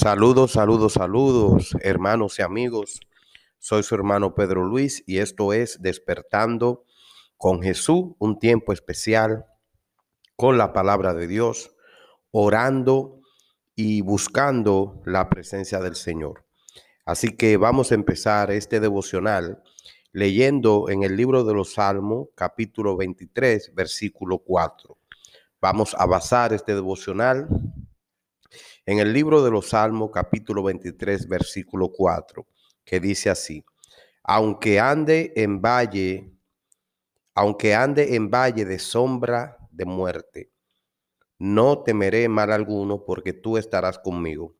Saludos, saludos, saludos, hermanos y amigos. Soy su hermano Pedro Luis y esto es Despertando con Jesús, un tiempo especial con la palabra de Dios, orando y buscando la presencia del Señor. Así que vamos a empezar este devocional leyendo en el libro de los Salmos, capítulo 23, versículo 4. Vamos a basar este devocional en el libro de los Salmos, capítulo 23, versículo 4, que dice así, aunque ande en valle, aunque ande en valle de sombra de muerte, no temeré mal alguno porque tú estarás conmigo.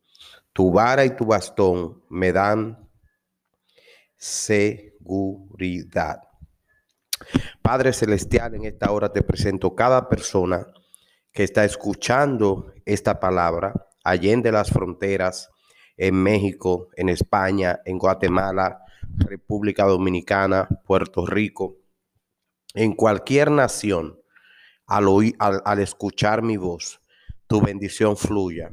Tu vara y tu bastón me dan seguridad. Padre Celestial, en esta hora te presento cada persona que está escuchando esta palabra allende las fronteras, en México, en España, en Guatemala, República Dominicana, Puerto Rico, en cualquier nación, al, al, al escuchar mi voz, tu bendición fluya,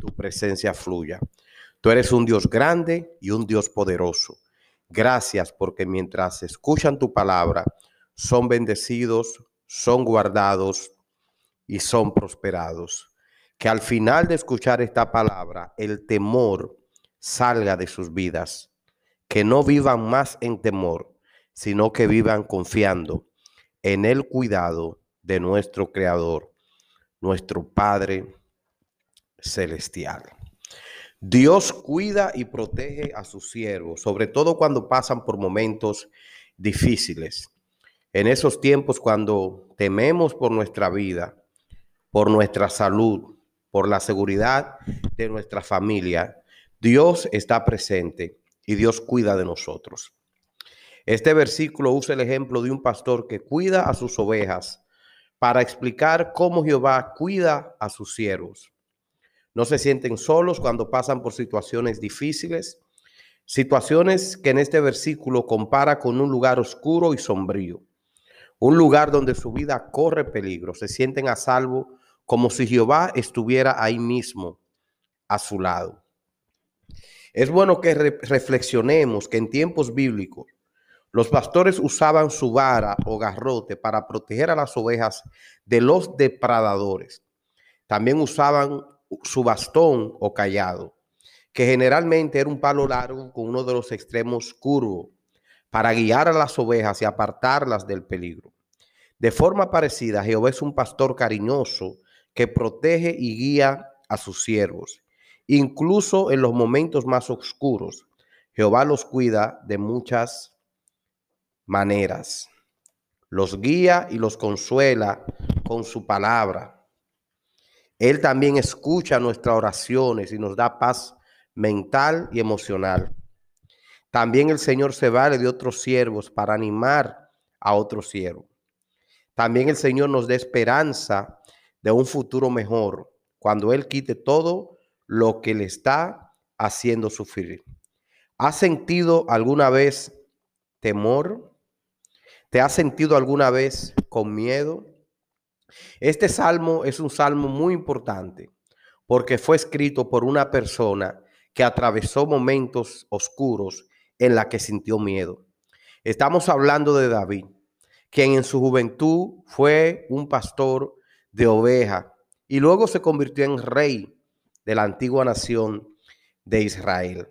tu presencia fluya. Tú eres un Dios grande y un Dios poderoso. Gracias porque mientras escuchan tu palabra, son bendecidos, son guardados y son prosperados que al final de escuchar esta palabra, el temor salga de sus vidas, que no vivan más en temor, sino que vivan confiando en el cuidado de nuestro Creador, nuestro Padre Celestial. Dios cuida y protege a sus siervos, sobre todo cuando pasan por momentos difíciles. En esos tiempos cuando tememos por nuestra vida, por nuestra salud, por la seguridad de nuestra familia, Dios está presente y Dios cuida de nosotros. Este versículo usa el ejemplo de un pastor que cuida a sus ovejas para explicar cómo Jehová cuida a sus siervos. No se sienten solos cuando pasan por situaciones difíciles, situaciones que en este versículo compara con un lugar oscuro y sombrío, un lugar donde su vida corre peligro, se sienten a salvo como si Jehová estuviera ahí mismo a su lado. Es bueno que reflexionemos que en tiempos bíblicos los pastores usaban su vara o garrote para proteger a las ovejas de los depredadores. También usaban su bastón o callado, que generalmente era un palo largo con uno de los extremos curvos, para guiar a las ovejas y apartarlas del peligro. De forma parecida, Jehová es un pastor cariñoso que protege y guía a sus siervos. Incluso en los momentos más oscuros, Jehová los cuida de muchas maneras. Los guía y los consuela con su palabra. Él también escucha nuestras oraciones y nos da paz mental y emocional. También el Señor se vale de otros siervos para animar a otros siervos. También el Señor nos da esperanza de un futuro mejor cuando Él quite todo lo que le está haciendo sufrir. ¿Has sentido alguna vez temor? ¿Te has sentido alguna vez con miedo? Este salmo es un salmo muy importante porque fue escrito por una persona que atravesó momentos oscuros en la que sintió miedo. Estamos hablando de David, quien en su juventud fue un pastor de oveja y luego se convirtió en rey de la antigua nación de Israel.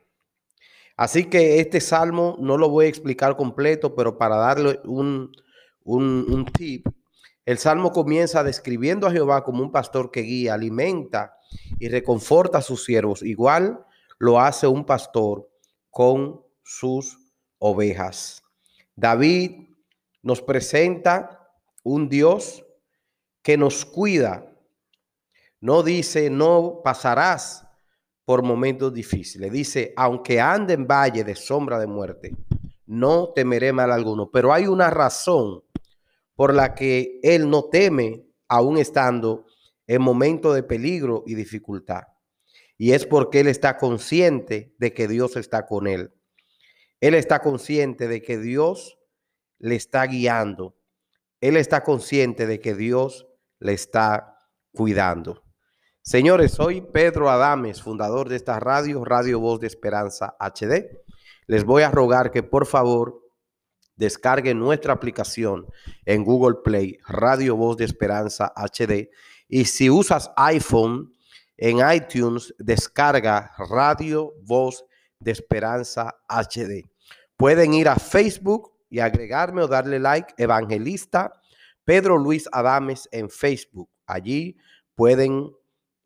Así que este salmo no lo voy a explicar completo, pero para darle un, un, tip, el salmo comienza describiendo a Jehová como un pastor que guía, alimenta y reconforta a sus siervos. Igual lo hace un pastor con sus ovejas. David nos presenta un Dios que nos cuida. No dice, no pasarás por momentos difíciles. Dice, aunque ande en valle de sombra de muerte, no temeré mal alguno. Pero hay una razón por la que él no teme, aún estando en momentos de peligro y dificultad. Y es porque él está consciente de que Dios está con él. Él está consciente de que Dios le está guiando. Él está consciente de que Dios le está cuidando. Señores, soy Pedro Adames, fundador de esta radio, Radio Voz de Esperanza HD. Les voy a rogar que por favor descarguen nuestra aplicación en Google Play, Radio Voz de Esperanza HD. Y si usas iPhone, en iTunes descarga Radio Voz de Esperanza HD. Pueden ir a Facebook y agregarme o darle like, Evangelista Pedro Luis Adames en Facebook. Allí pueden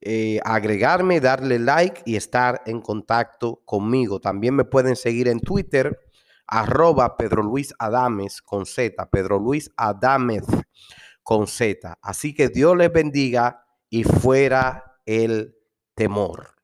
eh, agregarme, darle like y estar en contacto conmigo. También me pueden seguir en Twitter, arroba Pedro Luis Adames con Z, Pedro Luis Adames con Z. Así que Dios les bendiga y fuera el temor.